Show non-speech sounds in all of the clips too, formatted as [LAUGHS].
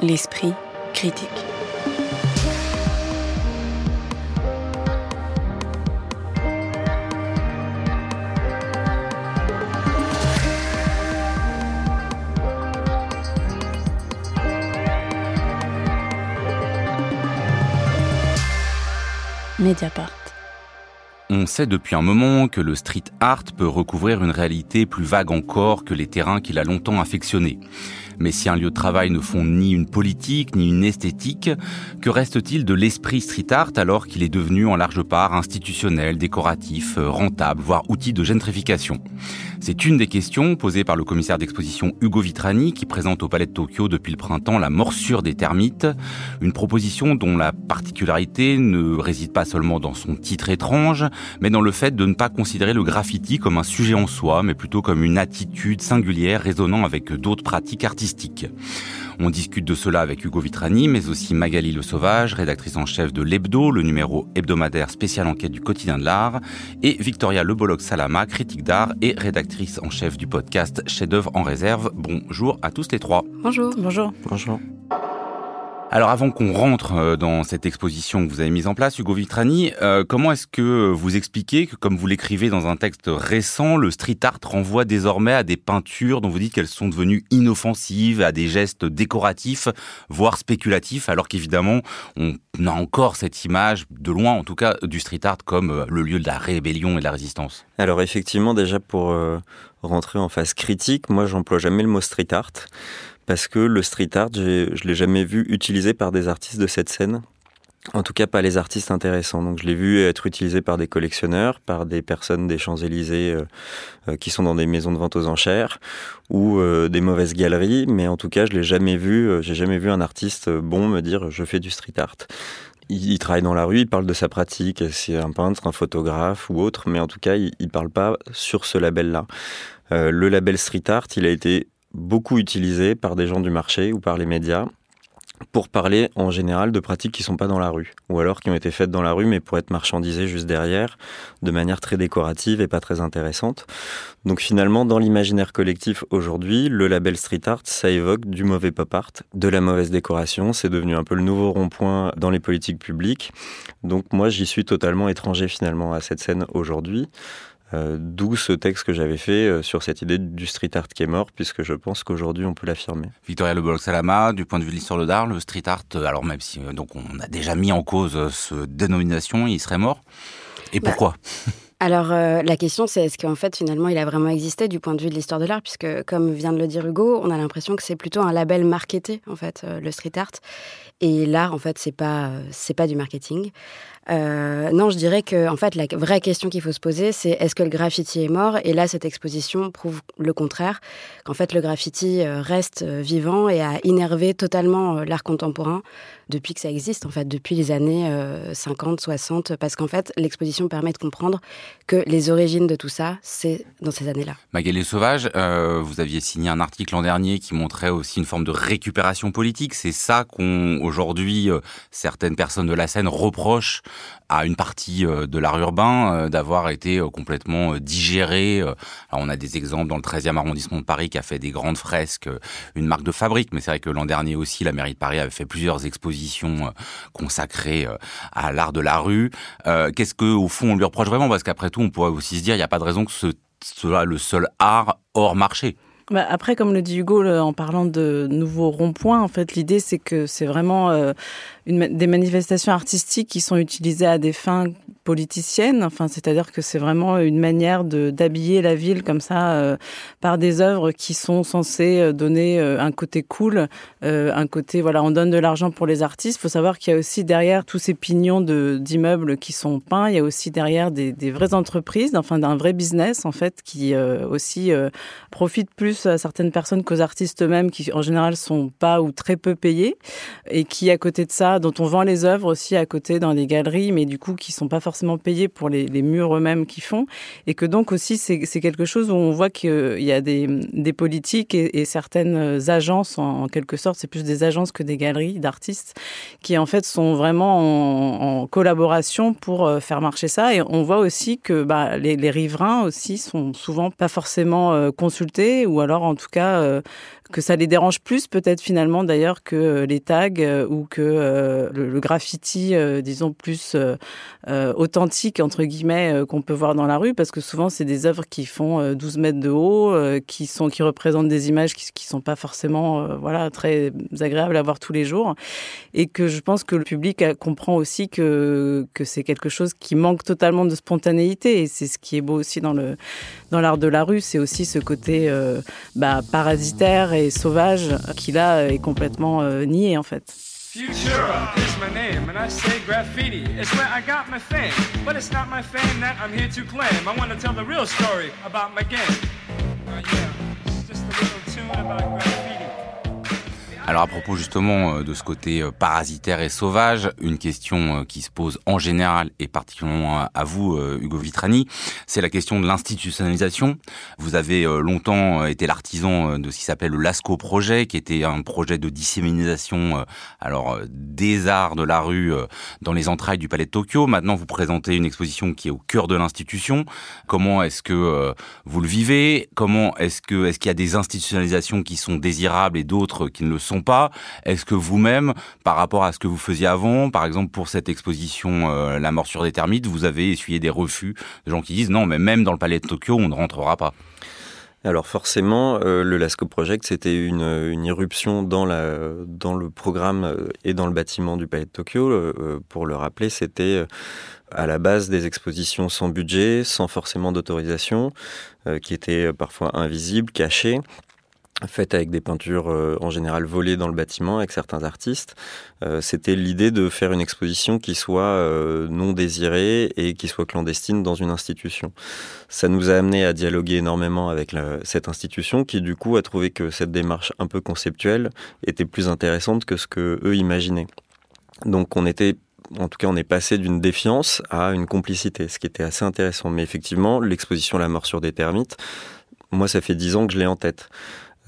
l'esprit critique. Mediapart. On sait depuis un moment que le street art peut recouvrir une réalité plus vague encore que les terrains qu'il a longtemps affectionnés. Mais si un lieu de travail ne font ni une politique ni une esthétique, que reste-t-il de l'esprit street art alors qu'il est devenu en large part institutionnel, décoratif, euh, rentable, voire outil de gentrification? C'est une des questions posées par le commissaire d'exposition Hugo Vitrani qui présente au Palais de Tokyo depuis le printemps la morsure des termites, une proposition dont la particularité ne réside pas seulement dans son titre étrange, mais dans le fait de ne pas considérer le graffiti comme un sujet en soi, mais plutôt comme une attitude singulière résonnant avec d'autres pratiques artistiques on discute de cela avec Hugo Vitrani, mais aussi Magali Le Sauvage, rédactrice en chef de l'Hebdo, le numéro hebdomadaire spécial enquête du quotidien de l'art, et Victoria Lebolog Salama, critique d'art et rédactrice en chef du podcast Chef-d'œuvre en réserve. Bonjour à tous les trois. Bonjour. Bonjour. Bonjour. Alors avant qu'on rentre euh, dans cette exposition que vous avez mise en place, Hugo Vitrani, euh, comment est-ce que vous expliquez que, comme vous l'écrivez dans un texte récent, le street art renvoie désormais à des peintures dont vous dites qu'elles sont devenues inoffensives, à des gestes décoratifs, voire spéculatifs, alors qu'évidemment, on a encore cette image, de loin en tout cas, du street art comme euh, le lieu de la rébellion et de la résistance. Alors effectivement, déjà pour rentrer en phase critique, moi j'emploie jamais le mot street art parce que le street art, je l'ai jamais vu utilisé par des artistes de cette scène. En tout cas, pas les artistes intéressants. Donc, je l'ai vu être utilisé par des collectionneurs, par des personnes des Champs-Élysées euh, euh, qui sont dans des maisons de vente aux enchères ou euh, des mauvaises galeries. Mais en tout cas, je l'ai jamais vu. J'ai jamais vu un artiste bon me dire je fais du street art. Il, travaille dans la rue, il parle de sa pratique, c'est un peintre, un photographe ou autre, mais en tout cas, il, ne parle pas sur ce label-là. le label street art, il a été beaucoup utilisé par des gens du marché ou par les médias pour parler en général de pratiques qui sont pas dans la rue, ou alors qui ont été faites dans la rue mais pour être marchandisées juste derrière, de manière très décorative et pas très intéressante. Donc finalement, dans l'imaginaire collectif aujourd'hui, le label street art, ça évoque du mauvais pop art, de la mauvaise décoration, c'est devenu un peu le nouveau rond-point dans les politiques publiques. Donc moi, j'y suis totalement étranger finalement à cette scène aujourd'hui. Euh, d'où ce texte que j'avais fait euh, sur cette idée du street art qui est mort, puisque je pense qu'aujourd'hui on peut l'affirmer. Victoria Le Salama, du point de vue de l'histoire de l'art, le street art, euh, alors même si donc on a déjà mis en cause ce dénomination, il serait mort. Et bah, pourquoi? [LAUGHS] Alors la question c'est est-ce qu'en fait finalement il a vraiment existé du point de vue de l'histoire de l'art? Puisque comme vient de le dire Hugo, on a l'impression que c'est plutôt un label marketé en fait le street art et l'art en fait c'est pas c'est pas du marketing. Euh, non, je dirais que en fait la vraie question qu'il faut se poser, c'est est-ce que le graffiti est mort? Et là, cette exposition prouve le contraire, qu'en fait le graffiti euh, reste euh, vivant et a innervé totalement l'art contemporain depuis que ça existe, en fait, depuis les années 50, 60, parce qu'en fait l'exposition permet de comprendre que les origines de tout ça, c'est dans ces années-là. Magali Sauvage, vous aviez signé un article l'an dernier qui montrait aussi une forme de récupération politique. C'est ça qu'on aujourd'hui certaines personnes de la scène reprochent à une partie euh, de l'art urbain euh, d'avoir été euh, complètement digéré. On a des exemples dans le 13e arrondissement de Paris qui a fait des grandes fresques, une marque de fabrique, mais c'est vrai que l'an dernier aussi, la mairie de Paris avait fait plusieurs expositions consacrées à l'art de la rue. Qu'est-ce que au fond on lui reproche vraiment? Parce qu'après tout, on pourrait aussi se dire, il n'y a pas de raison que ce soit le seul art hors marché. Bah, après, comme le dit Hugo, en parlant de nouveaux ronds-points, en fait, l'idée c'est que c'est vraiment des manifestations artistiques qui sont utilisées à des fins politiciennes. Enfin, c'est-à-dire que c'est vraiment une manière d'habiller la ville comme ça euh, par des œuvres qui sont censées euh, donner euh, un côté cool, un côté voilà, on donne de l'argent pour les artistes. Il faut savoir qu'il y a aussi derrière tous ces pignons d'immeubles qui sont peints, il y a aussi derrière des, vraies entreprises, enfin d'un vrai business en fait qui aussi profite plus à certaines personnes qu'aux artistes eux-mêmes qui en général sont pas ou très peu payés et qui à côté de ça dont on vend les œuvres aussi à côté dans des galeries, mais du coup qui sont pas forcément payés pour les, murs eux-mêmes qu'ils font, et que donc aussi c'est quelque chose où on voit qu'il y a des, politiques et, certaines agences, en, quelque sorte, c'est plus des agences que des galeries d'artistes, qui en fait sont vraiment en, collaboration pour euh, faire marcher ça, et on voit aussi que bah, les, riverains aussi sont souvent pas forcément euh, consultés, ou alors en tout cas euh, que ça les dérange plus peut-être finalement d'ailleurs que les tags ou que le, graffiti, disons plus authentique entre guillemets qu'on peut voir dans la rue, parce que souvent c'est des œuvres qui font 12 mètres de haut, qui sont qui représentent des images qui, qui sont pas forcément voilà très agréables à voir tous les jours, et que je pense que le public comprend aussi que que c'est quelque chose qui manque totalement de spontanéité, et c'est ce qui est beau aussi dans le dans l'art de la rue, c'est aussi ce côté bah, parasitaire et sauvage qui là est complètement euh, nié en fait. Futura is my name, and I say graffiti. It's where I got my fame. But it's not my fame that I'm here to claim. I want to tell the real story about my game. Uh, yeah, just a little tune about graffiti. Alors à propos justement euh, de ce côté euh, parasitaire et sauvage, une question euh, qui se pose en général et particulièrement à vous, Hugo Vitrani, c'est la question de l'institutionnalisation. Vous avez longtemps été l'artisan de ce qui s'appelle le Lasco Projet, qui était un projet de dissémination alors des arts de la rue dans les entrailles du Palais de Tokyo. Maintenant, vous présentez une exposition qui est au cœur de l'institution. Comment est-ce que vous le vivez? Comment est-ce que est-ce qu'il y a des institutionnalisations qui sont désirables et d'autres qui ne le sont pas. Est-ce que vous-même, par rapport à ce que vous faisiez avant, par exemple pour cette exposition euh, La morsure des termites, vous avez essuyé des refus de gens qui disent non, mais même dans le palais de Tokyo, on ne rentrera pas. Alors forcément, euh, le Lasco Project, c'était une, irruption dans le programme euh, et dans le bâtiment du Palais de Tokyo. pour le rappeler, c'était à la base des expositions sans budget, sans forcément d'autorisation, qui étaient parfois invisibles, cachées faite avec des peintures euh, en général volées dans le bâtiment avec certains artistes. Euh, c'était l'idée de faire une exposition qui soit euh, non désirée et qui soit clandestine dans une institution. Ça nous a amené à dialoguer énormément avec cette institution qui du coup a trouvé que cette démarche un peu conceptuelle était plus intéressante que ce que eux imaginaient. Donc on était en tout cas, on est passé d'une défiance à une complicité, ce qui était assez intéressant. Mais effectivement, l'exposition La mort sur des termites, moi, ça fait dix ans que je l'ai en tête.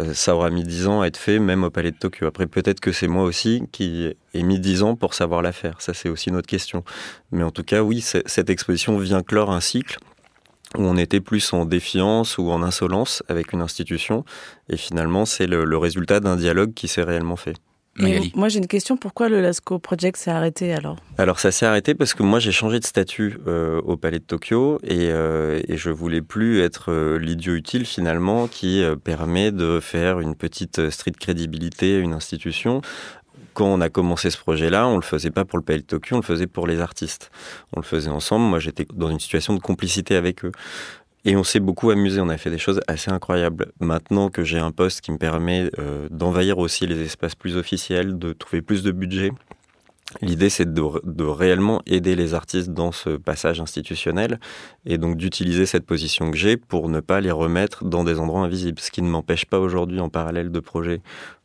Euh, ça aura mis dix ans à être fait, même au Palais de Tokyo. Après, peut-être que c'est moi aussi qui ai mis dix ans pour savoir la faire. Ça, c'est aussi une autre question. Mais en tout cas, oui, cette exposition vient clore un cycle où on était plus en défiance ou en insolence avec une institution. Et finalement, c'est le résultat d'un dialogue qui s'est réellement fait moi, j'ai une question. Pourquoi le Lasco Project s'est arrêté alors? Alors, ça s'est arrêté parce que moi, j'ai changé de statut euh, au Palais de Tokyo et, euh, et je voulais plus être euh, l'idiot utile finalement qui euh, permet de faire une petite street crédibilité à une institution. Quand on a commencé ce projet-là, on le faisait pas pour le Palais de Tokyo, on le faisait pour les artistes. On le faisait ensemble. Moi, j'étais dans une situation de complicité avec eux. Et on s'est beaucoup amusé, on a fait des choses assez incroyables. Maintenant que j'ai un poste qui me permet euh, d'envahir aussi les espaces plus officiels, de trouver plus de budget, L'idée, c'est de, de, réellement aider les artistes dans ce passage institutionnel et donc d'utiliser cette position que j'ai pour ne pas les remettre dans des endroits invisibles. Ce qui ne m'empêche pas aujourd'hui, en parallèle de projets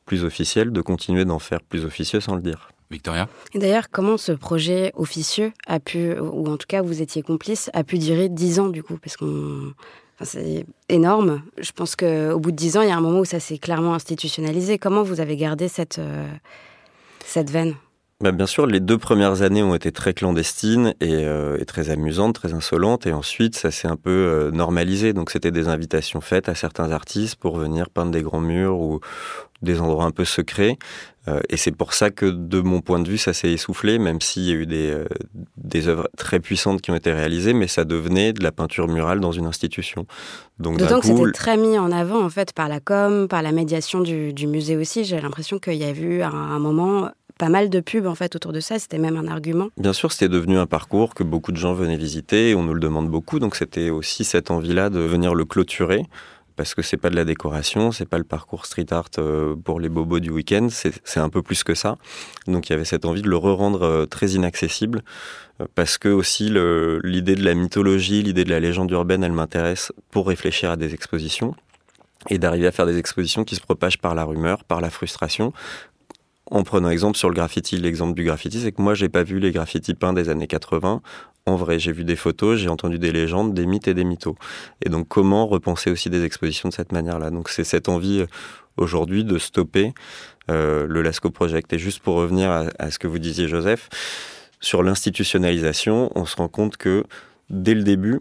plus officiels, de continuer d'en faire plus officieux sans le dire. Victoria Et d'ailleurs, comment ce projet officieux a pu, ou en tout cas vous étiez complice, a pu durer dix ans du coup? Parce qu'on. c'est énorme. Je pense qu'au bout de dix ans, il y a un moment où ça s'est clairement institutionnalisé. Comment vous avez gardé cette, euh, cette veine? Bah bien sûr, les deux premières années ont été très clandestines et, euh, et très amusantes, très insolentes, et ensuite ça s'est un peu euh, normalisé. Donc c'était des invitations faites à certains artistes pour venir peindre des grands murs ou des endroits un peu secrets. Euh, et c'est pour ça que, de mon point de vue, ça s'est essoufflé, même s'il y a eu des, euh, des œuvres très puissantes qui ont été réalisées, mais ça devenait de la peinture murale dans une institution. Donc, D'autant que c'était très mis en avant, en fait, par la com, par la médiation du, du musée aussi. J'ai l'impression qu'il y a eu un, un moment pas mal de pubs en fait autour de ça. C'était même un argument. Bien sûr, c'était devenu un parcours que beaucoup de gens venaient visiter. On nous le demande beaucoup, donc c'était aussi cette envie-là de venir le clôturer parce que c'est pas de la décoration, c'est pas le parcours street art euh, pour les bobos du week-end, c'est un peu plus que ça. Donc il y avait cette envie de le re-rendre euh, très inaccessible, euh, parce que aussi l'idée de la mythologie, l'idée de la légende urbaine, elle m'intéresse pour réfléchir à des expositions et d'arriver à faire des expositions qui se propagent par la rumeur, par la frustration, en prenant exemple sur le graffiti, l'exemple du graffiti, c'est que moi, j'ai pas vu les graffitis peints des années 80. En vrai, j'ai vu des photos, j'ai entendu des légendes, des mythes et des mythos. Et donc, comment repenser aussi des expositions de cette manière-là? Donc, c'est cette envie euh, aujourd'hui de stopper euh, le Lasco Project. Et juste pour revenir à, à ce que vous disiez, Joseph, sur l'institutionnalisation, on se rend compte que dès le début,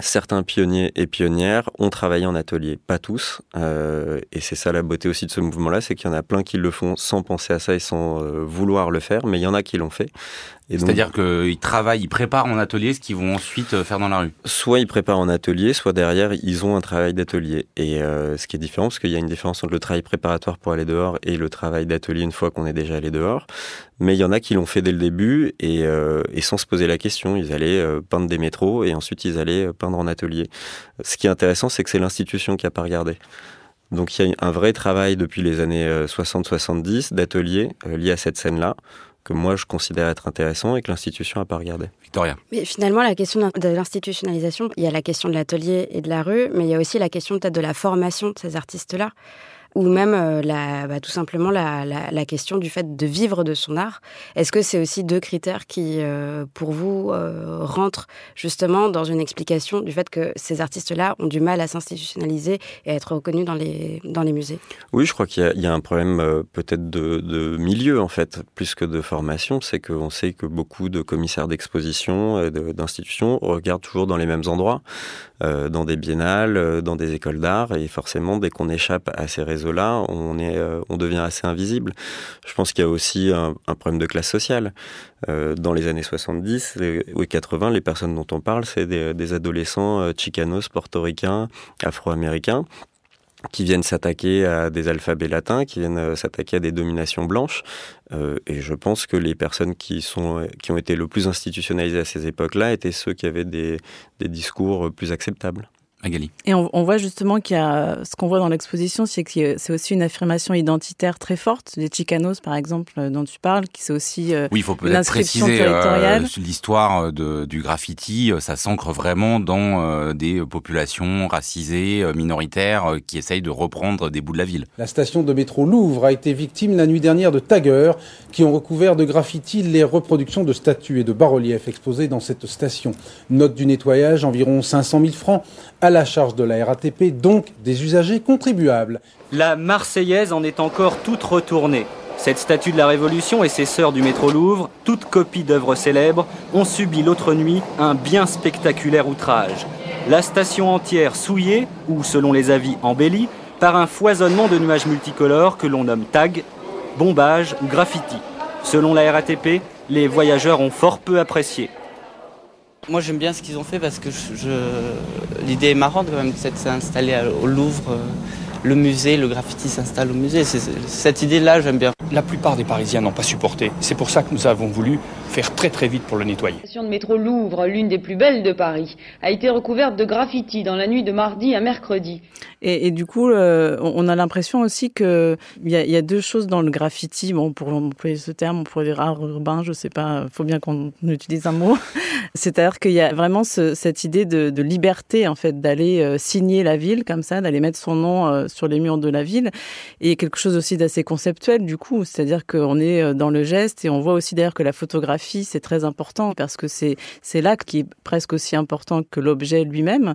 certains pionniers et pionnières ont travaillé en atelier, pas tous. Euh, et c'est ça la beauté aussi de ce mouvement-là, c'est qu'il y en a plein qui le font sans penser à ça et sans euh, vouloir le faire, mais il y en a qui l'ont fait. C'est-à-dire qu'ils travaillent, ils préparent en atelier ce qu'ils vont ensuite euh, faire dans la rue Soit ils préparent en atelier, soit derrière, ils ont un travail d'atelier. Et ce qui est différent, parce qu'il y a une différence entre le travail préparatoire pour aller dehors et le travail d'atelier une fois qu'on est déjà allé dehors. Mais il y en a qui l'ont fait dès le début et, et, sans se poser la question. Ils allaient peindre des métros et ensuite ils allaient peindre en atelier. Ce qui est intéressant, c'est que c'est l'institution qui n'a pas regardé. Donc il y a un vrai travail depuis les années 60-70 d'atelier euh, lié à cette scène-là que moi je considère être intéressant et que l'institution n'a pas regardé. Victoria. Mais finalement, la question de l'institutionnalisation, il y a la question de l'atelier et de la rue, mais il y a aussi la question peut-être de la formation de ces artistes-là ou même euh, bah, tout simplement la, question du fait de vivre de son art. Est-ce que c'est aussi deux critères qui, euh, pour vous, euh, rentrent justement dans une explication du fait que ces artistes-là ont du mal à s'institutionnaliser et à être reconnus dans les, musées? Oui, je crois qu'il y, a un problème peut-être de, milieu, en fait, plus que de formation. C'est qu'on sait que beaucoup de commissaires d'exposition, d'institutions, regardent toujours dans les mêmes endroits, dans des biennales, dans des écoles d'art, et forcément, dès qu'on échappe à ces réseaux là on, est, euh, on devient assez invisible. Je pense qu'il y a aussi un, problème de classe sociale. Euh, dans les années 70 ou 80, les personnes dont on parle, c'est des, adolescents euh, chicanos, portoricains, afro-américains qui viennent s'attaquer à des alphabets latins, qui viennent s'attaquer à des dominations blanches. et je pense que les personnes qui, sont, qui ont été le plus institutionnalisées à ces époques-là étaient ceux qui avaient des discours plus acceptables. Et on, voit justement qu'il y a ce qu'on voit dans l'exposition, c'est que c'est aussi une affirmation identitaire très forte. Les Chicanos, par exemple, euh, dont tu parles, qui c'est aussi euh, oui, il faut peut-être préciser euh, l'histoire du graffiti. Ça s'ancre vraiment dans des populations racisées, minoritaires, qui essayent de reprendre des bouts de la ville. La station de métro Louvre a été victime la nuit dernière de taggers qui ont recouvert de graffiti les reproductions de statues et de bas-reliefs exposées dans cette station. Note du nettoyage, environ 500 000 francs à la charge de la RATP, donc des usagers contribuables. La Marseillaise en est encore toute retournée. Cette statue de la Révolution et ses sœurs du métro Louvre, toutes copies d'œuvres célèbres, ont subi l'autre nuit un bien spectaculaire outrage. La station entière souillée, ou selon les avis embellie, par un foisonnement de nuages multicolores que l'on nomme tag, bombage ou graffiti. Selon la RATP, les voyageurs ont fort peu apprécié. Moi j'aime bien ce qu'ils ont fait parce que l'idée est marrante quand même de s'installer au Louvre. Le musée, le graffiti s'installe au musée. Cette idée-là, j'aime bien. La plupart des Parisiens n'ont pas supporté. C'est pour ça que nous avons voulu faire très très vite pour le nettoyer. La station de métro Louvre, l'une des plus belles de Paris, a été recouverte de graffiti dans la nuit de mardi à mercredi. Et, du coup, euh, on a l'impression aussi qu'il y, a, y a deux choses dans le graffiti. Bon, pour employer ce terme, on pourrait dire art urbain, je sais pas, faut bien qu'on utilise un mot. [LAUGHS] C'est-à-dire qu'il y a vraiment cette idée de, liberté, en fait, d'aller euh, signer la ville comme ça, d'aller mettre son nom euh, sur les murs de la ville. Et quelque chose aussi d'assez conceptuel, du coup. C'est-à-dire qu'on est dans le geste et on voit aussi d'ailleurs que la photographie c'est très important parce que c'est c'est l'acte qui est presque aussi important que l'objet lui-même.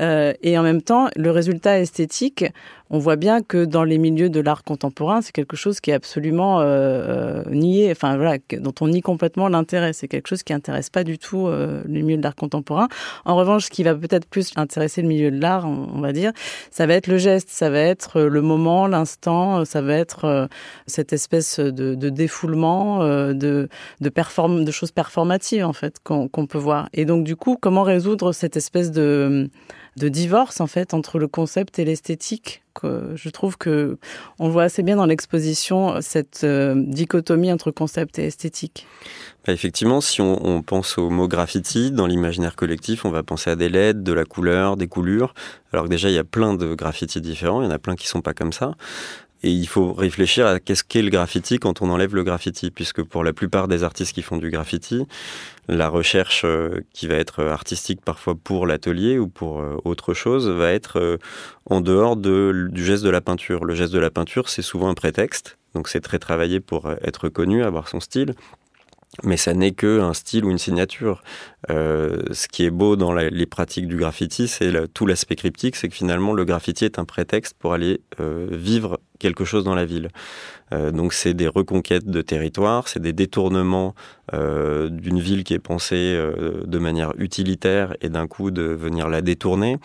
Euh, et en même temps, le résultat esthétique, on voit bien que dans les milieux de l'art contemporain, c'est quelque chose qui est absolument euh, euh nié, enfin voilà, dont on nie complètement l'intérêt. C'est quelque chose qui intéresse pas du tout euh, le milieu de l'art contemporain. En revanche, ce qui va peut-être plus intéresser le milieu de l'art, on, va dire, ça va être le geste, ça va être le moment, l'instant, ça va être euh, cette espèce de, de défoulement, euh, de, de, de choses performatives en fait qu'on peut voir. Et donc du coup, comment résoudre cette espèce de de divorce en fait entre le concept et l'esthétique. Je trouve que on voit assez bien dans l'exposition cette euh, dichotomie entre concept et esthétique. Bah, effectivement, si on, pense au mot graffiti dans l'imaginaire collectif, on va penser à des LED, de la couleur, des coulures. Alors que déjà il y a plein de graffitis différents, il y en a plein qui sont pas comme ça. Et il faut réfléchir à qu'est-ce qu'est le graffiti quand on enlève le graffiti, puisque pour la plupart des artistes qui font du graffiti, la recherche euh, qui va être artistique parfois pour l'atelier ou pour euh, autre chose va être euh, en dehors de, du geste de la peinture. Le geste de la peinture, c'est souvent un prétexte, donc c'est très travaillé pour être connu, avoir son style. Mais ça n'est que un style ou une signature. Euh, ce qui est beau dans les pratiques du graffiti, c'est tout l'aspect cryptique, c'est que finalement le graffiti est un prétexte pour aller euh, vivre quelque chose dans la ville. Euh, donc c'est des reconquêtes de territoire, c'est des détournements euh, d'une ville qui est pensée euh, de manière utilitaire et d'un coup de venir la détourner.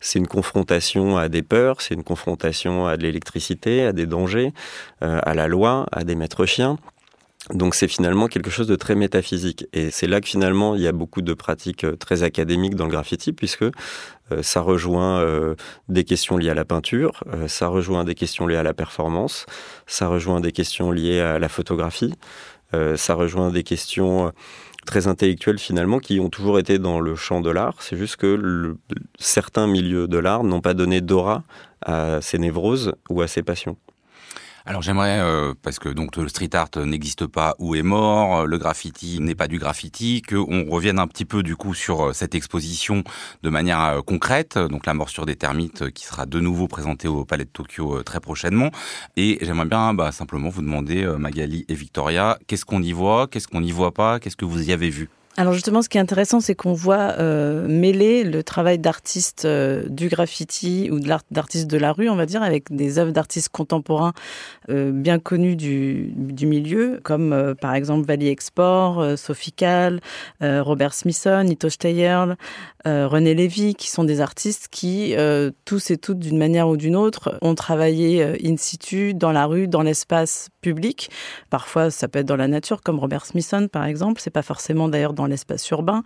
C'est une confrontation à des peurs, c'est une confrontation à de l'électricité, à des dangers, à la loi, à des maîtres chiens. Donc c'est finalement quelque chose de très métaphysique. Et c'est là que finalement il y a beaucoup de pratiques euh, très académiques dans le graffiti, puisque euh, ça rejoint euh, des questions liées à la peinture, ça rejoint des questions liées à la performance, ça rejoint des questions liées à la photographie, ça rejoint des questions très intellectuelles finalement qui ont toujours été dans le champ de l'art. C'est juste que certains milieux de l'art n'ont pas donné d'aura à ces névroses ou à ces passions. Alors j'aimerais, euh, parce que donc le street art n'existe pas ou est mort, le graffiti n'est pas du graffiti, qu'on revienne un petit peu du coup sur euh, cette exposition de manière euh, concrète, donc la morsure des termites qui sera de nouveau présentée au Palais de Tokyo très prochainement. Et j'aimerais bien bah, simplement vous demander, Magali et Victoria, qu'est-ce qu'on y voit, qu'est-ce qu'on n'y voit pas, qu'est-ce que vous y avez vu? Alors justement, ce qui est intéressant, c'est qu'on voit euh, mêler le travail d'artistes euh, du graffiti ou d'artistes de la rue, on va dire, avec des œuvres d'artistes contemporains euh, bien connus du, milieu, comme par exemple Valley Export, Sophie Kahl, Robert Smithson, Ito Steyerl, René Lévy, qui sont des artistes qui, tous et toutes, d'une manière ou d'une autre, ont travaillé in situ, dans la rue, dans l'espace public. Parfois, ça peut être dans la nature, comme Robert Smithson, par exemple. C'est pas forcément d'ailleurs dans l'espace urbain.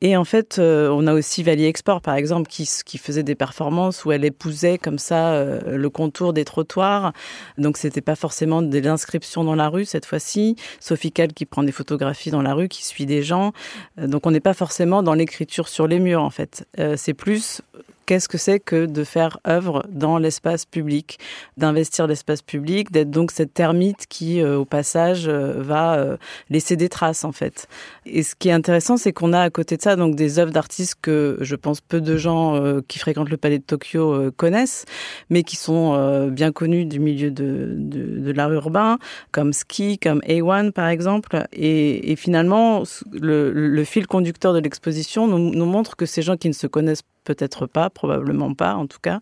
Et en fait, euh, on a aussi Valley Export, par exemple, qui, faisait des performances où elle épousait comme ça euh, le contour des trottoirs. Donc, c'était pas forcément de l'inscription dans la rue cette fois-ci. Sophie Cal qui prend des photographies dans la rue, qui suit des gens. Euh, donc, on n'est pas forcément dans l'écriture sur les murs, en fait. c'est plus qu'est-ce que c'est que de faire œuvre dans l'espace public, d'investir l'espace public, d'être donc cette termite qui, euh, au passage, euh, va euh, laisser des traces en fait. Et ce qui est intéressant, c'est qu'on a à côté de ça donc des œuvres d'artistes que je pense peu de gens qui fréquentent le Palais de Tokyo connaissent, mais qui sont bien connus du milieu de, l'art urbain, comme Ski, comme A1 par exemple. Et, finalement, le, le, fil conducteur de l'exposition nous, nous montre que ces gens qui ne se connaissent peut-être pas, probablement pas en tout cas,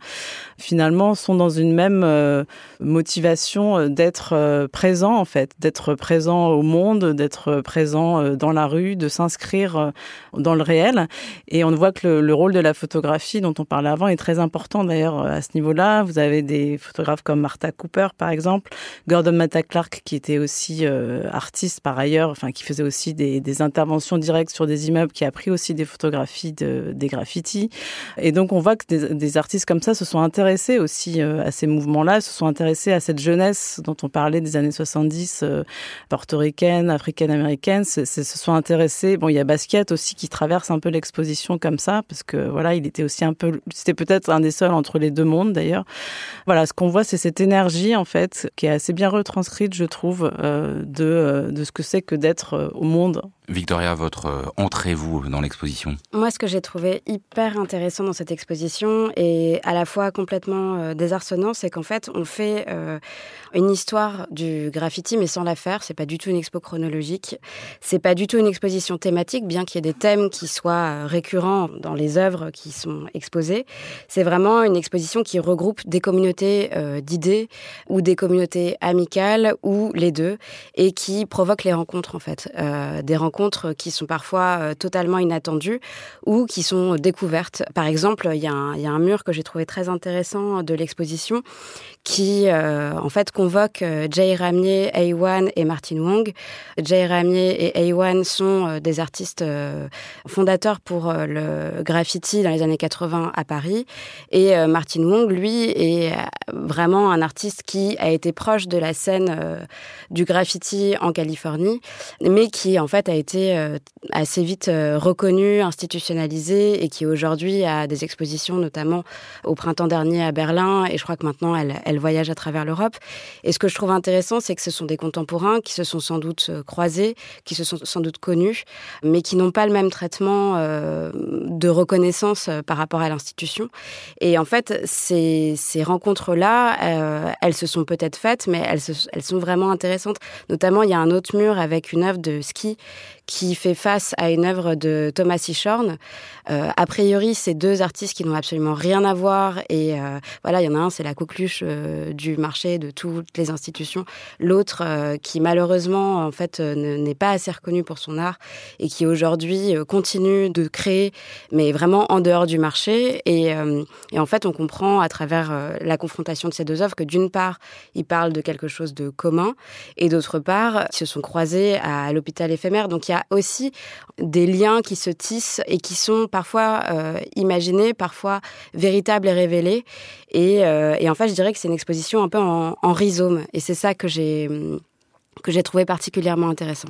finalement sont dans une même euh, motivation euh, d'être euh, présent en fait, d'être présent au monde, d'être présent dans la rue, de s'inscrire dans le réel. Et on voit que le, le, rôle de la photographie dont on parlait avant est très important d'ailleurs à ce niveau-là. Vous avez des photographes comme Martha Cooper par exemple, Gordon Matta Clark qui était aussi artiste par ailleurs, enfin qui faisait aussi des, interventions directes sur des immeubles, qui a pris aussi des photographies de, des graffitis. Et donc on voit que des, artistes comme ça se sont intéressés aussi euh, à ces mouvements-là, se sont intéressés à cette jeunesse dont on parlait des années 70, euh, portoricaine, africaine-américaine, se, sont intéressés. Bon, il y a Basquiat aussi qui traverse un peu l'exposition comme ça, parce que voilà, il était aussi un peu, c'était peut-être un des seuls entre les deux mondes d'ailleurs. Voilà, ce qu'on voit, c'est cette énergie en fait qui est assez bien retranscrite, je trouve, euh, de, de ce que c'est que d'être au monde Victoria, votre euh, entrée, vous, dans l'exposition? Moi, ce que j'ai trouvé hyper intéressant dans cette exposition et à la fois complètement euh, désarçonnant, c'est qu'en fait, on fait euh, une histoire du graffiti, mais sans la faire. C'est pas du tout une expo chronologique. C'est pas du tout une exposition thématique, bien qu'il y ait des thèmes qui soient récurrents dans les œuvres qui sont exposées. C'est vraiment une exposition qui regroupe des communautés d'idées ou des communautés amicales ou les deux et qui provoque les rencontres, en fait. Des rencontres qui sont parfois euh, totalement inattendues ou qui sont découvertes. Par exemple, il y, a un, il y a un mur que j'ai trouvé très intéressant de l'exposition qui, euh, en fait, convoque euh, Jay Ramier, A1 et Martin Wong. Jay Ramier et A1 sont euh, des artistes euh, fondateurs pour le graffiti dans les années 80 à Paris. Et Martin Wong, lui, est vraiment un artiste qui a été proche de la scène du graffiti en Californie, mais qui, en fait, a été assez vite reconnu, institutionnalisé et qui aujourd'hui a des expositions, notamment au printemps dernier à Berlin. Et je crois que maintenant, elle, elle voyage à travers l'Europe. Et ce que je trouve intéressant, c'est que ce sont des contemporains qui se sont sans doute euh, croisés, qui se sont sans doute connus, mais qui n'ont pas le même traitement euh, de reconnaissance euh, par rapport à l'institution. Et en fait, ces, ces rencontres-là, elles se sont peut-être faites, mais elles, elles sont vraiment intéressantes. Notamment, il y a un autre mur avec une œuvre de ski qui fait face à une œuvre de Thomas Ischorn. Euh, a priori, c'est deux artistes qui n'ont absolument rien à voir. Et euh, voilà, il y en a un, c'est la coqueluche euh, du marché de toutes les institutions. L'autre, qui malheureusement, en fait, n'est pas assez reconnu pour son art et qui aujourd'hui continue de créer, mais vraiment en dehors du marché. Et, et en fait, on comprend à travers la confrontation de ces deux œuvres que d'une part, ils parlent de quelque chose de commun et d'autre part, ils se sont croisés à l'hôpital éphémère. Donc il y a aussi des liens qui se tissent et qui sont parfois euh, imaginés, parfois véritables et révélés. Et, euh, et, en fait, je dirais que c'est une exposition un peu en, en rhizome. Et c'est ça que j'ai que j'ai trouvé particulièrement intéressant.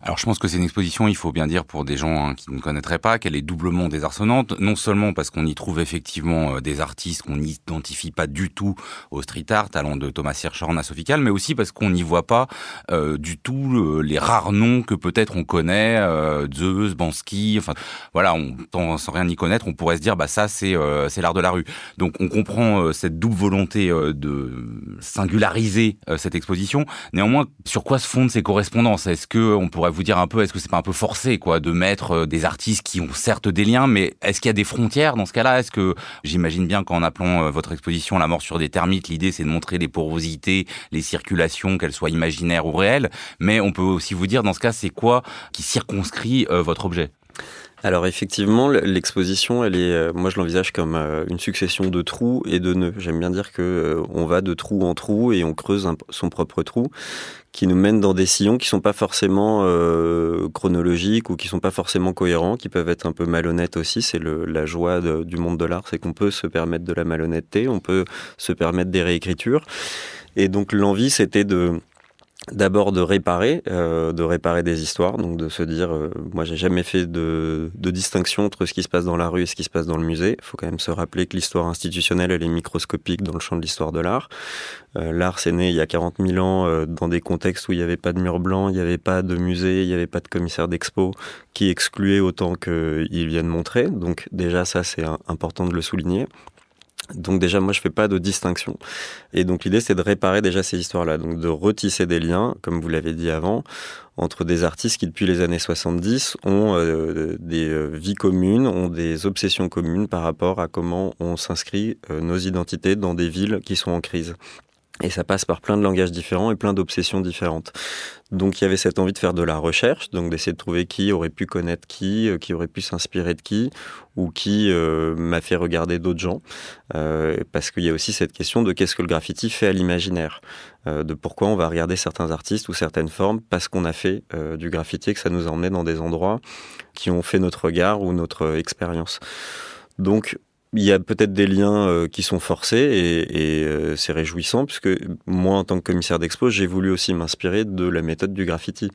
Alors je pense que c'est une exposition, il faut bien dire pour des gens hein, qui ne connaîtraient pas, qu'elle est doublement désarçonnante, non seulement parce qu'on y trouve effectivement euh, des artistes qu'on n'identifie pas du tout au street art, allant de Thomas Hirschhorn à Sophie mais aussi parce qu'on n'y voit pas euh, du tout euh, les rares noms que peut-être on connaît, euh, Zeus, Bansky, enfin voilà, sans rien y connaître, on pourrait se dire bah ça c'est c'est l'art de la rue. Donc on comprend cette double volonté de singulariser cette exposition. Néanmoins, sur quoi se fondent ces correspondances? Est-ce que on pourrait vous dire un peu, est-ce que c'est pas un peu forcé, quoi, de mettre euh, des artistes qui ont certes des liens, mais est-ce qu'il y a des frontières dans ce cas-là? Est-ce que j'imagine bien qu'en appelant euh, votre exposition La mort sur des termites, l'idée c'est de montrer les porosités, les circulations, qu'elles soient imaginaires ou réelles, mais on peut aussi vous dire dans ce cas, c'est quoi qui circonscrit euh, votre objet? Alors effectivement, l'exposition, elle est, moi je l'envisage comme une succession de trous et de nœuds. J'aime bien dire que on va de trou en trou et on creuse son propre trou, qui nous mène dans des sillons qui sont pas forcément chronologiques ou qui sont pas forcément cohérents, qui peuvent être un peu malhonnêtes aussi. C'est la joie du monde de l'art, c'est qu'on peut se permettre de la malhonnêteté, on peut se permettre des réécritures. Et donc l'envie, c'était de D'abord de réparer, euh, de réparer des histoires, donc de se dire, euh, moi j'ai jamais fait de, de, distinction entre ce qui se passe dans la rue et ce qui se passe dans le musée. Il faut quand même se rappeler que l'histoire institutionnelle elle est microscopique dans le champ de l'histoire de l'art. Euh, l'art c'est né il y a 40 000 ans euh, dans des contextes où il n'y avait pas de mur blanc, il n'y avait pas de musée, il n'y avait pas de commissaire d'expo qui excluait autant qu'il vient de montrer. Donc déjà ça c'est important de le souligner. Donc déjà, moi, je fais pas de distinction. Et donc l'idée, c'est de réparer déjà ces histoires-là, donc de retisser des liens, comme vous l'avez dit avant, entre des artistes qui, depuis les années 70, ont euh, des euh, vies communes, ont des obsessions communes par rapport à comment on s'inscrit euh, nos identités dans des villes qui sont en crise. Et ça passe par plein de langages différents et plein d'obsessions différentes. Donc il y avait cette envie de faire de la recherche, donc d'essayer de trouver qui aurait pu connaître qui, euh, qui aurait pu s'inspirer de qui, ou qui euh, m'a fait regarder d'autres gens. Euh, parce qu'il y a aussi cette question de qu'est-ce que le graffiti fait à l'imaginaire, de pourquoi on va regarder certains artistes ou certaines formes parce qu'on a fait du graffiti et que ça nous a emmené dans des endroits qui ont fait notre regard ou notre expérience. Donc il y a peut-être des liens euh, qui sont forcés et, et euh, c'est réjouissant puisque moi, en tant que commissaire d'expo, j'ai voulu aussi m'inspirer de la méthode du graffiti.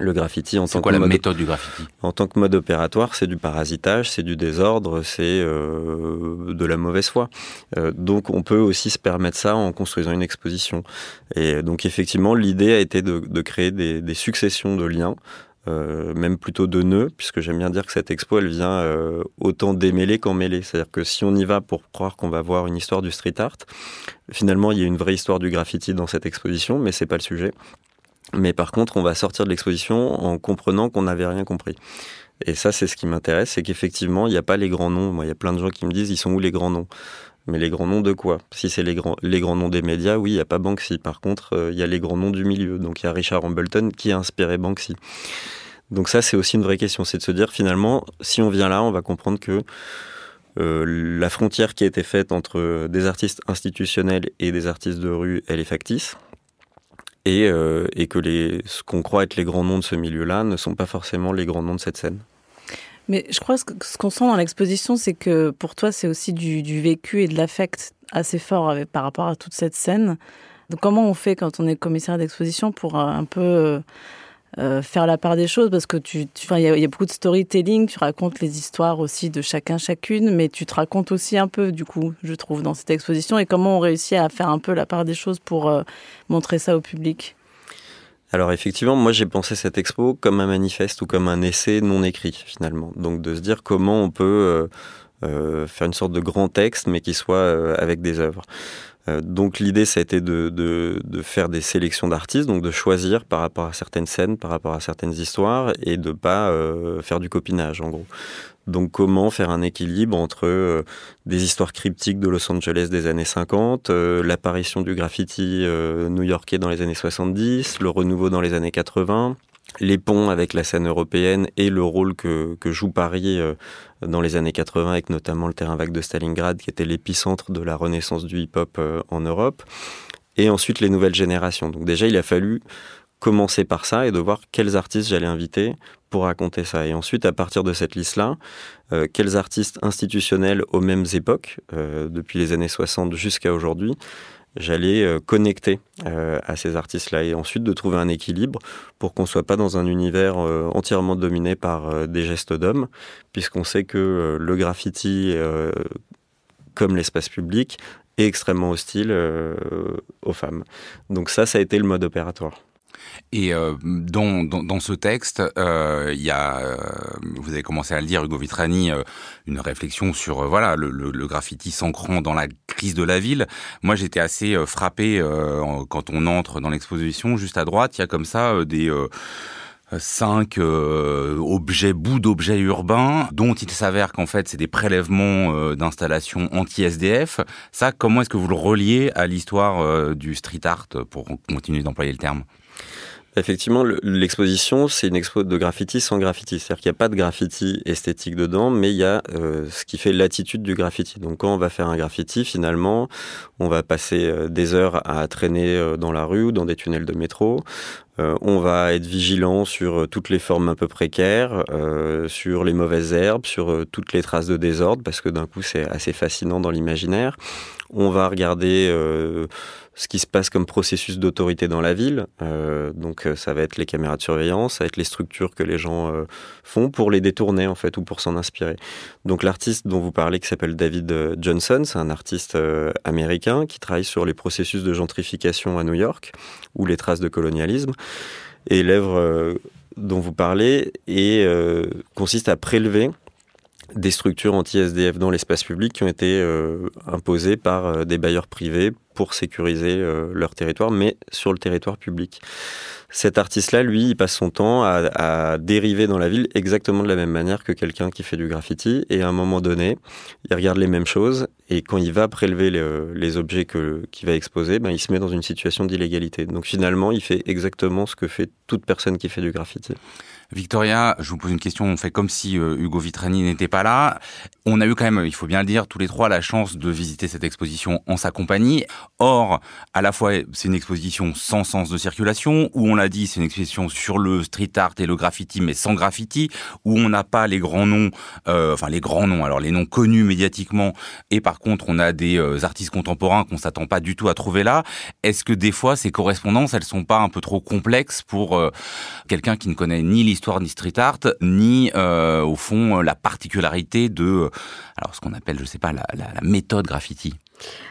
Le graffiti en tant quoi que la mode, méthode du graffiti? En tant que mode opératoire, c'est du parasitage, c'est du désordre, c'est euh, de la mauvaise foi. Euh, donc on peut aussi se permettre ça en construisant une exposition. Et donc effectivement, l'idée a été de, de créer des, des, successions de liens euh, même plutôt de nœuds, puisque j'aime bien dire que cette expo, elle vient euh, autant démêler qu'en mêler. C'est-à-dire que si on y va pour croire qu'on va voir une histoire du street art, finalement, il y a une vraie histoire du graffiti dans cette exposition, mais c'est pas le sujet. Mais par contre, on va sortir de l'exposition en comprenant qu'on n'avait rien compris. Et ça, c'est ce qui m'intéresse, c'est qu'effectivement, il n'y a pas les grands noms. Moi, il y a plein de gens qui me disent, ils sont où les grands noms? Mais les grands noms de quoi? Si c'est les grands, les grands noms des médias, oui, il n'y a pas Banksy. Par contre, euh, il y a les grands noms du milieu. Donc il y a Richard Hambleton qui a inspiré Banksy. Donc ça, c'est aussi une vraie question. C'est de se dire, finalement, si on vient là, on va comprendre que euh, la frontière qui a été faite entre des artistes institutionnels et des artistes de rue, elle est factice. Et, euh, et que les, ce qu'on croit être les grands noms de ce milieu-là ne sont pas forcément les grands noms de cette scène. Mais je crois que ce qu'on sent dans l'exposition, c'est que pour toi, c'est aussi du, vécu et de l'affect assez fort par rapport à toute cette scène. Donc, comment on fait quand on est commissaire d'exposition pour un peu euh, faire la part des choses? Parce que il y, a beaucoup de storytelling, tu racontes les histoires aussi de chacun, chacune, mais tu te racontes aussi un peu, du coup, je trouve, dans cette exposition. Et comment on réussit à faire un peu la part des choses pour euh, montrer ça au public? Alors effectivement, moi j'ai pensé cette expo comme un manifeste ou comme un essai non écrit finalement. Donc de se dire comment on peut euh, euh, faire une sorte de grand texte mais qui soit euh, avec des œuvres. donc l'idée, ça a été de, de, de faire des sélections d'artistes, donc de choisir par rapport à certaines scènes, par rapport à certaines histoires, et de pas faire du copinage, en gros. Donc comment faire un équilibre entre euh, des histoires cryptiques de Los Angeles des années 50, euh, l'apparition du graffiti euh, new-yorkais dans les années 70, le renouveau dans les années 80, les ponts avec la scène européenne et le rôle que, que joue Paris dans les années 80 avec notamment le terrain vague de Stalingrad qui était l'épicentre de la renaissance du hip-hop en Europe. Et ensuite les nouvelles générations. Donc déjà il a fallu commencer par ça et de voir quels artistes j'allais inviter pour raconter ça. Et ensuite, à partir de cette liste-là, euh, quels artistes institutionnels aux mêmes époques, euh, depuis les années 60 jusqu'à aujourd'hui, j'allais euh, connecter à ces artistes-là. Et ensuite, de trouver un équilibre pour qu'on ne soit pas dans un univers entièrement dominé par des gestes d'hommes, puisqu'on sait que le graffiti, comme l'espace public, est extrêmement hostile aux femmes. Donc ça, ça a été le mode opératoire. Et euh, dans, ce texte, euh, il y a, euh, vous avez commencé à le dire, Hugo Vitrani, euh, une réflexion sur voilà le, graffiti s'ancrant dans la crise de la ville. Moi, j'étais assez frappé quand on entre dans l'exposition. Juste à droite, il y a comme ça des cinq euh, objets, bouts d'objets urbains, dont il s'avère qu'en fait c'est des prélèvements d'installations anti-SDF. Ça, comment est-ce que vous le reliez à l'histoire du street art, pour continuer d'employer le terme? Effectivement, l'exposition, c'est une expo de graffiti sans graffiti. C'est-à-dire qu'il n'y a pas de graffiti esthétique dedans, mais il y a euh, ce qui fait l'attitude du graffiti. Donc quand on va faire un graffiti, finalement, on va passer euh, des heures à traîner euh, dans la rue ou dans des tunnels de métro. on va être vigilant sur toutes les formes un peu précaires, sur les mauvaises herbes, sur toutes les traces de désordre, parce que d'un coup, c'est assez fascinant dans l'imaginaire. On va regarder ce qui se passe comme processus d'autorité dans la ville. Euh, donc euh, ça va être les caméras de surveillance, ça va être les structures que les gens euh, font pour les détourner en fait ou pour s'en inspirer. Donc l'artiste dont vous parlez qui s'appelle David Johnson, c'est un artiste américain qui travaille sur les processus de gentrification à New York ou les traces de colonialisme. Et l'œuvre dont vous parlez consiste à prélever des structures anti-SDF dans l'espace public qui ont été imposées par des bailleurs privés pour sécuriser euh, leur territoire, mais sur le territoire public. Cet artiste-là, lui, il passe son temps à, dériver dans la ville exactement de la même manière que quelqu'un qui fait du graffiti. Et à un moment donné, il regarde les mêmes choses. Et quand il va prélever les, les objets qu'il va exposer, ben, il se met dans une situation d'illégalité. Donc finalement, il fait exactement ce que fait toute personne qui fait du graffiti. Victoria, je vous pose une question. On fait comme si euh, Hugo Vitrani n'était pas là. On a eu quand même, il faut bien le dire, tous les trois la chance de visiter cette exposition en sa compagnie. Or, à la fois, c'est une exposition sans sens de circulation, où on l'a dit, c'est une exposition sur le street art et le graffiti, mais sans graffiti, où on n'a pas les grands noms, euh, enfin les grands noms, alors les noms connus médiatiquement, et par contre, on a des euh, artistes contemporains qu'on s'attend pas du tout à trouver là. Est-ce que des fois, ces correspondances, elles sont pas un peu trop complexes pour quelqu'un qui ne connaît ni l'histoire l'histoire du street art, ni euh, au fond la particularité de, alors ce qu'on appelle, je sais pas, la méthode graffiti.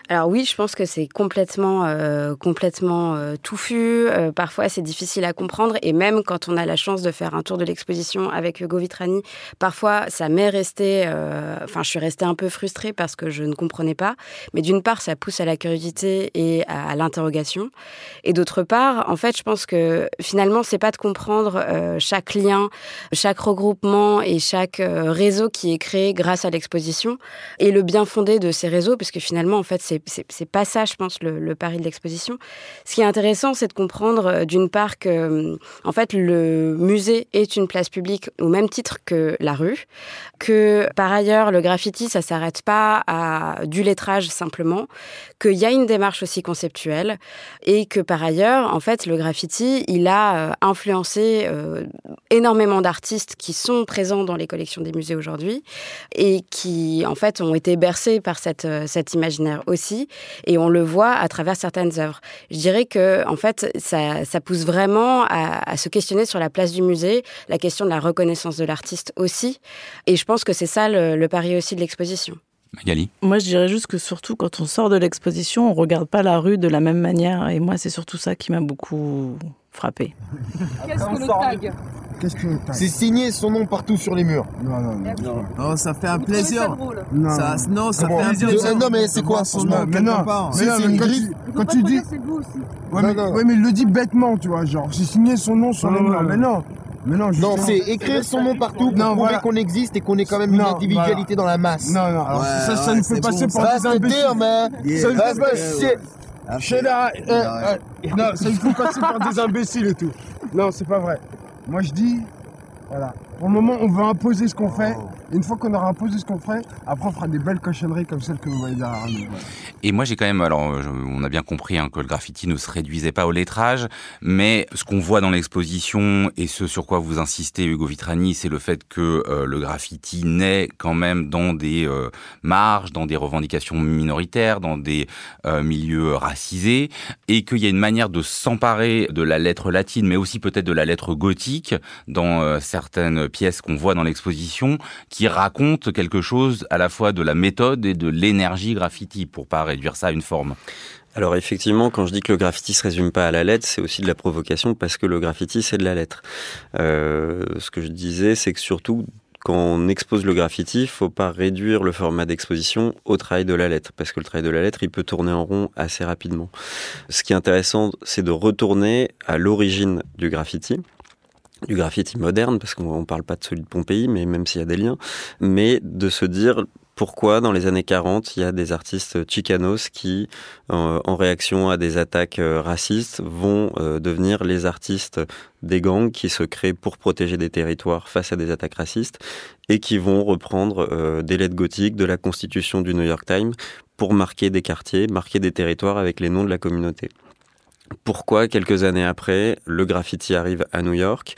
Alors oui, je pense que c'est complètement, euh, complètement euh, touffu. Euh, parfois, c'est difficile à comprendre. Et même quand on a la chance de faire un tour de l'exposition avec Hugo Vitrani, parfois, ça m'est resté. Enfin, je suis restée un peu frustrée parce que je ne comprenais pas. Mais d'une part, ça pousse à la curiosité et à, à l'interrogation. Et d'autre part, en fait, je pense que finalement, c'est pas de comprendre chaque lien, chaque regroupement et chaque réseau qui est créé grâce à l'exposition et le bien fondé de ces réseaux, parce que finalement, en fait, c'est pas ça, je pense, le, pari de l'exposition. Ce qui est intéressant, c'est de comprendre euh, d'une part que, en fait, le musée est une place publique au même titre que la rue, que par ailleurs, le graffiti, ça s'arrête pas à du lettrage simplement, qu'il y a une démarche aussi conceptuelle et que par ailleurs, en fait, le graffiti, il a euh, influencé euh, énormément d'artistes qui sont présents dans les collections des musées aujourd'hui et qui, en fait, ont été bercés par cette, euh, cet imaginaire aussi et on le voit à travers certaines œuvres. Je dirais que, en fait, ça, ça pousse vraiment à, à se questionner sur la place du musée, la question de la reconnaissance de l'artiste aussi et je pense que c'est ça le, le pari aussi de l'exposition. Magali? Moi, je dirais juste que surtout quand on sort de l'exposition, on regarde pas la rue de la même manière. Et moi, c'est surtout ça qui m'a beaucoup frappé. Qu'est-ce que le tag Qu'est-ce que tu C'est signer son nom partout sur les murs. Non, non, non. Non, ça fait un plaisir. Non, Ça, non, ça Comment fait un plaisir. Non, mais c'est quoi son nom mais non, Si, mais non, c'est mais une quand tu, quand tu dis... Ouais, mais, ouais, mais il le dit bêtement, tu vois, genre, j'ai signé son nom sur les murs. Mais non, mais non, Non, c'est écrire son nom partout pour Non, prouver voilà. qu'on existe et qu'on est quand même une Non, individualité dans la masse. Non, non, alors Ouais, ça, ça ouais, ne peut c'est passer bon, pour des se imbéciles. dire, man. Yeah. Ça ne Va peut se pas... chier. Là, euh, euh, non, ça il faut passer par des imbéciles et tout. Non, c'est pas vrai. Moi je dis, voilà. Pour le moment, on veut imposer ce qu'on fait. Une fois qu'on aura imposé ce qu'on fait, après on fera des belles cochonneries comme celles que vous voyez derrière nous. Et moi, j'ai quand même, alors, on a bien compris hein, que le graffiti ne se réduisait pas au lettrage, mais ce qu'on voit dans l'exposition et ce sur quoi vous insistez, Hugo Vitrani, c'est le fait que euh, le graffiti naît quand même dans des euh, marges, dans des revendications minoritaires, dans des euh, milieux racisés, et qu'il y a une manière de s'emparer de la lettre latine, mais aussi peut-être de la lettre gothique dans certaines pièces qu'on voit dans l'exposition, qui racontent quelque chose à la fois de la méthode et de l'énergie graffiti, pour pas réduire ça à une forme. Alors effectivement, quand je dis que le graffiti se résume pas à la lettre, c'est aussi de la provocation parce que le graffiti c'est de la lettre. Euh, ce que je disais, c'est que surtout quand on expose le graffiti, faut pas réduire le format d'exposition au travail de la lettre parce que le travail de la lettre, il peut tourner en rond assez rapidement. Ce qui est intéressant, c'est de retourner à l'origine du graffiti du graffiti moderne, parce qu'on ne parle pas de celui de Pompéi, mais même s'il y a des liens, mais de se dire pourquoi dans les années 40, il y a des artistes chicanos qui, euh, en réaction à des attaques euh, racistes, vont euh, devenir les artistes des gangs qui se créent pour protéger des territoires face à des attaques racistes et qui vont reprendre des lettres gothiques de la constitution du New York Times pour marquer des quartiers, marquer des territoires avec les noms de la communauté. Pourquoi, quelques années après, le graffiti arrive à New York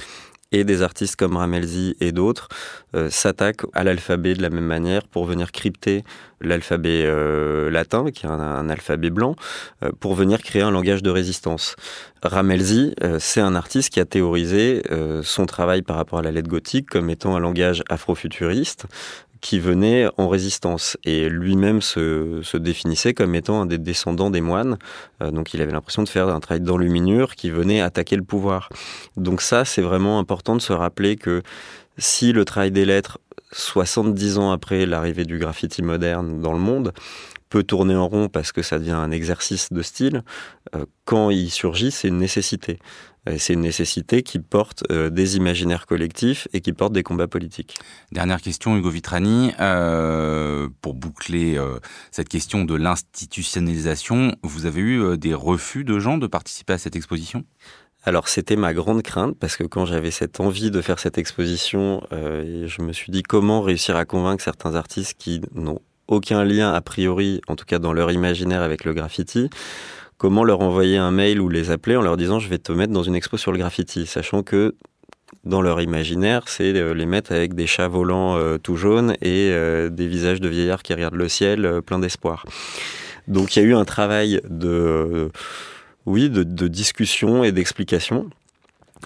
et des artistes comme Ramelzi et d'autres euh, s'attaquent à l'alphabet de la même manière pour venir crypter l'alphabet euh, latin, qui est un, alphabet blanc, euh, pour venir créer un langage de résistance. Ramelzi, c'est un artiste qui a théorisé son travail par rapport à la lettre gothique comme étant un langage afrofuturiste qui venait en résistance et lui-même se, définissait comme étant un des descendants des moines. Euh, donc il avait l'impression de faire un travail d'enluminure qui venait attaquer le pouvoir. Donc ça, c'est vraiment important de se rappeler que si le travail des lettres, 70 ans après l'arrivée du graffiti moderne dans le monde, peut tourner en rond parce que ça devient un exercice de style, euh, quand il surgit, c'est une nécessité. Et c'est une nécessité qui porte euh, des imaginaires collectifs et qui porte des combats politiques. Dernière question, Hugo Vitrani, euh, pour boucler euh, cette question de l'institutionnalisation, vous avez eu euh, des refus de gens de participer à cette exposition? Alors c'était ma grande crainte parce que quand j'avais cette envie de faire cette exposition, euh, je me suis dit comment réussir à convaincre certains artistes qui n'ont aucun lien a priori, en tout cas dans leur imaginaire avec le graffiti, comment leur envoyer un mail ou les appeler en leur disant je vais te mettre dans une expo sur le graffiti, sachant que dans leur imaginaire, c'est euh, les mettre avec des chats volants euh, tout jaunes et euh, des visages de vieillards qui regardent le ciel plein d'espoir. Donc il y a eu un travail de, oui, de discussion et d'explication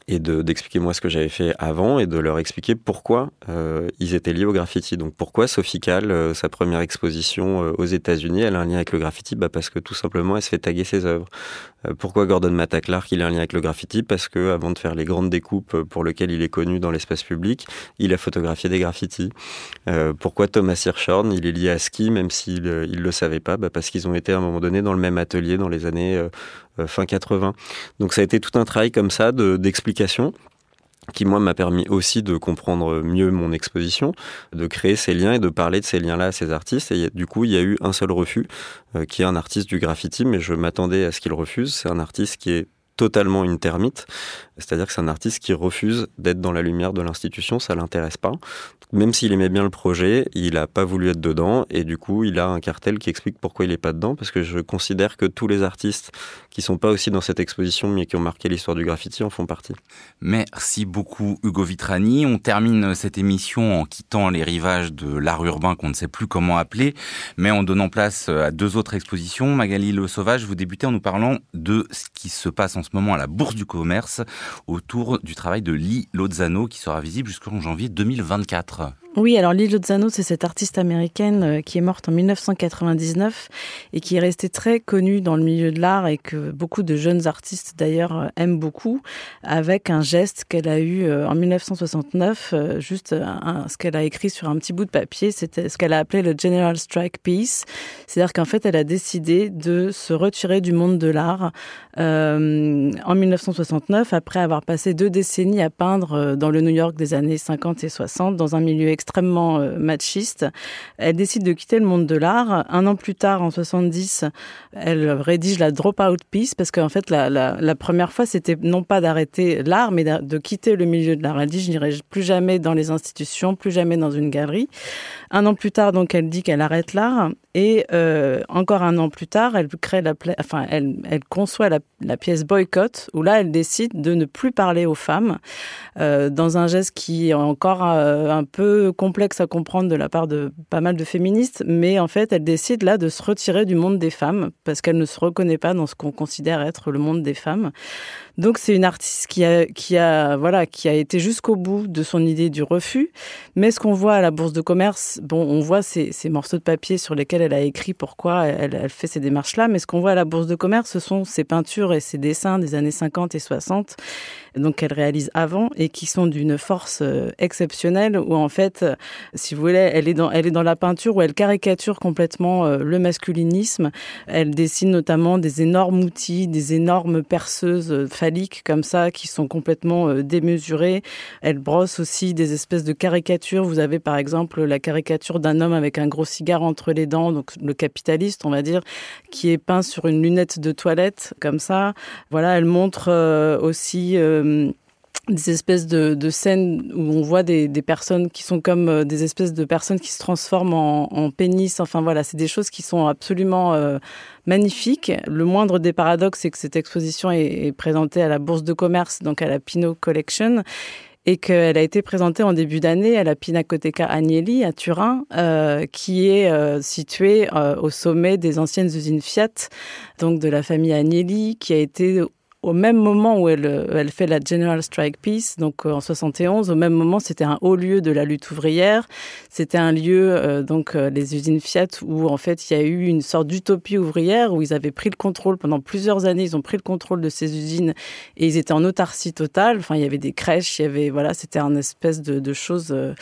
et de- d'expliquer moi ce que j'avais fait avant et de leur expliquer pourquoi euh, ils étaient liés au graffiti. Donc pourquoi Sophie Kahl, euh, sa première exposition euh, aux États-Unis, elle a un lien avec le graffiti? Bah Parce que tout simplement, elle se fait taguer ses œuvres. Euh, pourquoi Gordon Matta Clark, il a un lien avec le graffiti? Parce que avant de faire les grandes découpes euh, pour lesquelles il est connu dans l'espace public, il a photographié des graffitis. Euh, pourquoi Thomas Hirschhorn, il est lié à ski, même s'il ne le savait pas? Bah Parce qu'ils ont été à un moment donné dans le même atelier dans les années fin 80. Donc ça a été tout un travail comme ça de- d'explication qui moi m'a permis aussi de comprendre mieux mon exposition, de créer ces liens et de parler de ces liens-là à ces artistes. Et du coup, il y a eu un seul refus, euh, qui est un artiste du graffiti, mais je m'attendais à ce qu'il refuse. C'est un artiste qui est totalement une termite, c'est-à-dire que c'est un artiste qui refuse d'être dans la lumière de l'institution, ça l'intéresse pas. Même s'il aimait bien le projet, il n'a pas voulu être dedans et du coup, il a un cartel qui explique pourquoi il n'est pas dedans parce que je considère que tous les artistes qui sont pas aussi dans cette exposition mais qui ont marqué l'histoire du graffiti en font partie. Merci beaucoup Hugo Vitrani. On termine cette émission en quittant les rivages de l'art urbain qu'on ne sait plus comment appeler, mais en donnant place à deux autres expositions. Magali Le Sauvage, vous débutez en nous parlant de ce qui se passe en ce moment à la Bourse du Commerce autour du travail de Lee Lozano qui sera visible jusqu'en janvier 2024. Oui, alors Lily Lozano, c'est cette artiste américaine euh, qui est morte en 1999 et qui est restée très connue dans le milieu de l'art et que beaucoup de jeunes artistes d'ailleurs euh, aiment beaucoup, avec un geste qu'elle a eu euh, en 1969, juste ce qu'elle a écrit sur un petit bout de papier, c'était ce qu'elle a appelé le General Strike Piece, c'est-à-dire qu'en fait elle a décidé de se retirer du monde de l'art en 1969 après avoir passé deux décennies à peindre dans le New York des années 50 et 60 dans un milieu extrêmement euh, machiste. Elle décide de quitter le monde de l'art. Un an plus tard, en 70, elle rédige la Dropout Piece parce qu'en fait, la, première fois, c'était non pas d'arrêter l'art, mais de quitter le milieu de l'art. Elle dit, je n'irai plus jamais dans les institutions, plus jamais dans une galerie. Un an plus tard, donc, elle dit qu'elle arrête l'art. Et euh, encore un an plus tard, elle crée la, conçoit la, pièce Boycott, où là, elle décide de ne plus parler aux femmes, euh, dans un geste qui est encore un peu complexe à comprendre de la part de pas mal de féministes, mais en fait, elle décide là de se retirer du monde des femmes parce qu'elle ne se reconnaît pas dans ce qu'on considère être le monde des femmes. Donc c'est une artiste qui a, qui a, voilà, qui a été jusqu'au bout de son idée du refus. Mais ce qu'on voit à la bourse de commerce, bon, on voit ces, ces morceaux de papier sur lesquels elle a écrit pourquoi elle, elle fait ces démarches-là. Mais ce qu'on voit à la bourse de commerce, ce sont ses peintures et ses dessins des années 50 et 60 donc qu'elle réalise avant et qui sont d'une force euh, exceptionnelle où en fait, euh, si vous voulez, elle est dans, elle est dans la peinture où elle caricature complètement euh, le masculinisme. Elle dessine notamment des énormes outils, des énormes perceuses phalliques comme ça qui sont complètement démesurées. Elle brosse aussi des espèces de caricatures. Vous avez par exemple la caricature d'un homme avec un gros cigare entre les dents, donc le capitaliste, on va dire, qui est peint sur une lunette de toilette comme ça. Voilà, elle montre aussi des espèces de, scènes où on voit des, personnes qui sont comme euh, des espèces de personnes qui se transforment en, pénis. Enfin voilà, c'est des choses qui sont absolument euh, magnifiques. Le moindre des paradoxes, c'est que cette exposition est, présentée à la Bourse de commerce, donc à la Pinot Collection et qu'elle a été présentée en début d'année à la Pinacoteca Agnelli à Turin, euh, qui est euh, située euh, au sommet des anciennes usines Fiat, donc de la famille Agnelli, qui a été au même moment où elle, elle fait la General Strike Peace, donc en 71, au même moment, c'était un haut lieu de la lutte ouvrière. C'était un lieu, euh, donc euh, les usines Fiat, où en fait il y a eu une sorte d'utopie ouvrière où ils avaient pris le contrôle pendant plusieurs années. Ils ont pris le contrôle de ces usines et ils étaient en autarcie totale. Enfin, il y avait des crèches, il y avait voilà, c'était un espèce de, de chose. Euh,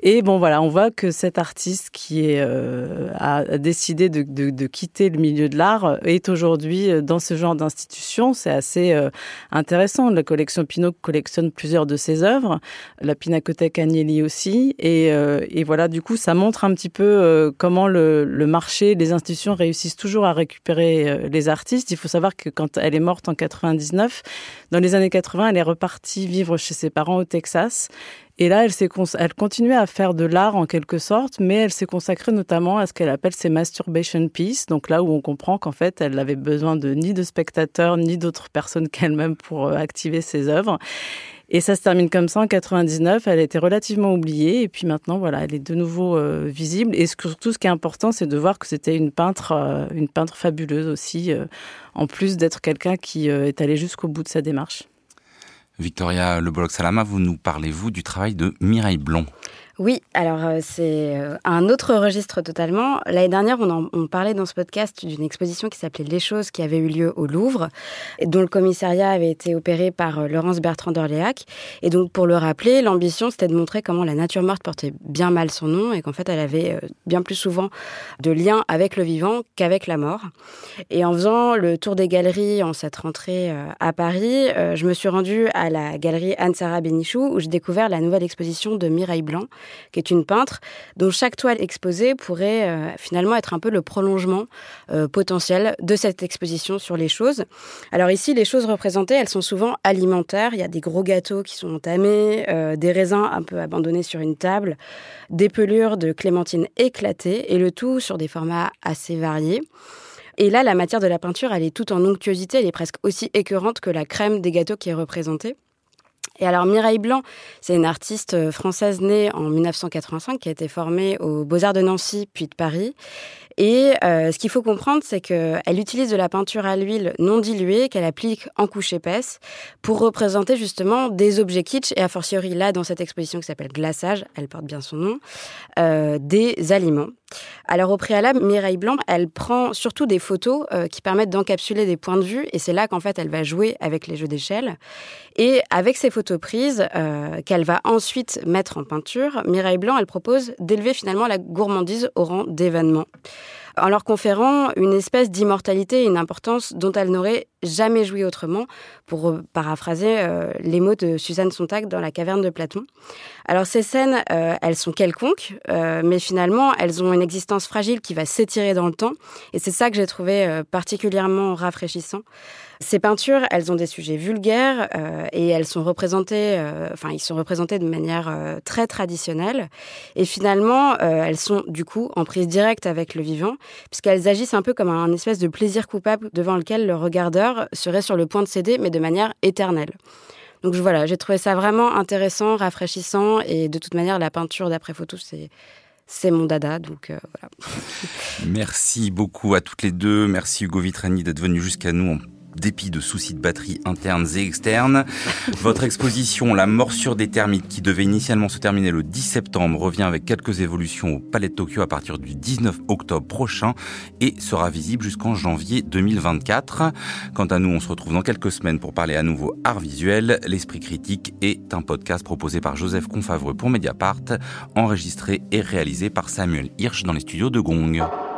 et bon, voilà, on voit que cet artiste qui est, euh, a décidé de, de, de, quitter le milieu de l'art est aujourd'hui euh, dans ce genre d'institution. C'est assez euh, intéressant. La collection Pinot collectionne plusieurs de ses œuvres, la Pinacothèque Agnelli aussi. Et, euh, et, voilà, du coup, ça montre un petit peu euh, comment le, le, marché, les institutions réussissent toujours à récupérer euh, les artistes. Il faut savoir que quand elle est morte en 99, dans les années 80, elle est repartie vivre chez ses parents au Texas. Et là, elle, elle continuait à faire de l'art en quelque sorte, mais elle s'est consacrée notamment à ce qu'elle appelle ses masturbation pieces. Donc là où on comprend qu'en fait, elle n'avait besoin de ni de spectateurs ni d'autres personnes [LAUGHS] qu'elle-même pour activer ses œuvres. Et ça se termine comme ça en 99. Elle été relativement oubliée et puis maintenant, voilà, elle est de nouveau euh, visible. Et surtout, ce qui est important, c'est de voir que c'était une peintre, euh, une peintre fabuleuse aussi, euh, en plus d'être quelqu'un qui est allé jusqu'au bout de sa démarche. Victoria Lebolog-Salama, vous nous parlez-vous du travail de Mireille Blond? Oui, alors euh, c'est euh, un autre registre totalement. L'année dernière, on, parlait dans ce podcast d'une exposition qui s'appelait Les choses qui avait eu lieu au Louvre, dont le commissariat avait été opéré par euh, Laurence Bertrand d'Orléac. Et donc, pour le rappeler, l'ambition, c'était de montrer comment la nature morte portait bien mal son nom et qu'en fait, elle avait bien plus souvent de liens avec le vivant qu'avec la mort. Et en faisant le tour des galeries en cette rentrée à Paris, je me suis rendue à la galerie Anne-Sara Bénichou où j'ai découvert la nouvelle exposition de Mireille Blanc qui est une peintre, dont chaque toile exposée pourrait euh, finalement être un peu le prolongement euh, potentiel de cette exposition sur les choses. Alors ici, les choses représentées, elles sont souvent alimentaires. Il y a des gros gâteaux qui sont entamés, euh, des raisins un peu abandonnés sur une table, des pelures de clémentine éclatées, et le tout sur des formats assez variés. Et là, la matière de la peinture, elle est toute en onctuosité, elle est presque aussi écœurante que la crème des gâteaux qui est représentée. Et alors Mireille Blanc, c'est une artiste euh, française née en 1985 qui a été formée aux Beaux-Arts de Nancy puis de Paris. Et euh, ce qu'il faut comprendre, c'est qu'elle utilise de la peinture à l'huile non diluée qu'elle applique en couche épaisse pour représenter justement des objets kitsch et a fortiori là dans cette exposition qui s'appelle Glaçage, elle porte bien son nom, euh, des aliments. Alors au préalable, Mireille Blanc, elle prend surtout des photos euh, qui permettent d'encapsuler des points de vue et c'est là qu'en fait elle va jouer avec les jeux d'échelle. Et avec ces photos prises euh, qu'elle va ensuite mettre en peinture, Mireille Blanc, elle propose d'élever finalement la gourmandise au rang d'événement en leur conférant une espèce d'immortalité et une importance dont elle n'aurait jamais joui autrement, pour euh, paraphraser euh, les mots de Suzanne Sontag dans La caverne de Platon. Alors ces scènes, euh, elles sont quelconques, mais finalement, elles ont une existence fragile qui va s'étirer dans le temps, et c'est ça que j'ai trouvé particulièrement rafraîchissant. Ces peintures, elles ont des sujets vulgaires euh, et elles sont représentées, euh, ils sont représentés de manière euh, très traditionnelle. Et finalement, elles sont du coup en prise directe avec le vivant, puisqu'elles agissent un peu comme un espèce de plaisir coupable devant lequel le regardeur serait sur le point de céder, mais de manière éternelle. Donc voilà, j'ai trouvé ça vraiment intéressant, rafraîchissant, et de toute manière, la peinture d'après photo, c'est c'est mon dada, donc voilà. [LAUGHS] Merci beaucoup à toutes les deux. Merci Hugo Vitrani d'être venu jusqu'à nous dépit de soucis de batterie internes et externes. Votre exposition La morsure des termites, qui devait initialement se terminer le 10 septembre, revient avec quelques évolutions au Palais de Tokyo à partir du 19 octobre prochain et sera visible jusqu'en janvier 2024. Quant à nous, on se retrouve dans quelques semaines pour parler à nouveau art visuel. L'Esprit critique est un podcast proposé par Joseph Confavreux pour Mediapart, enregistré et réalisé par Samuel Hirsch dans les studios de Gong.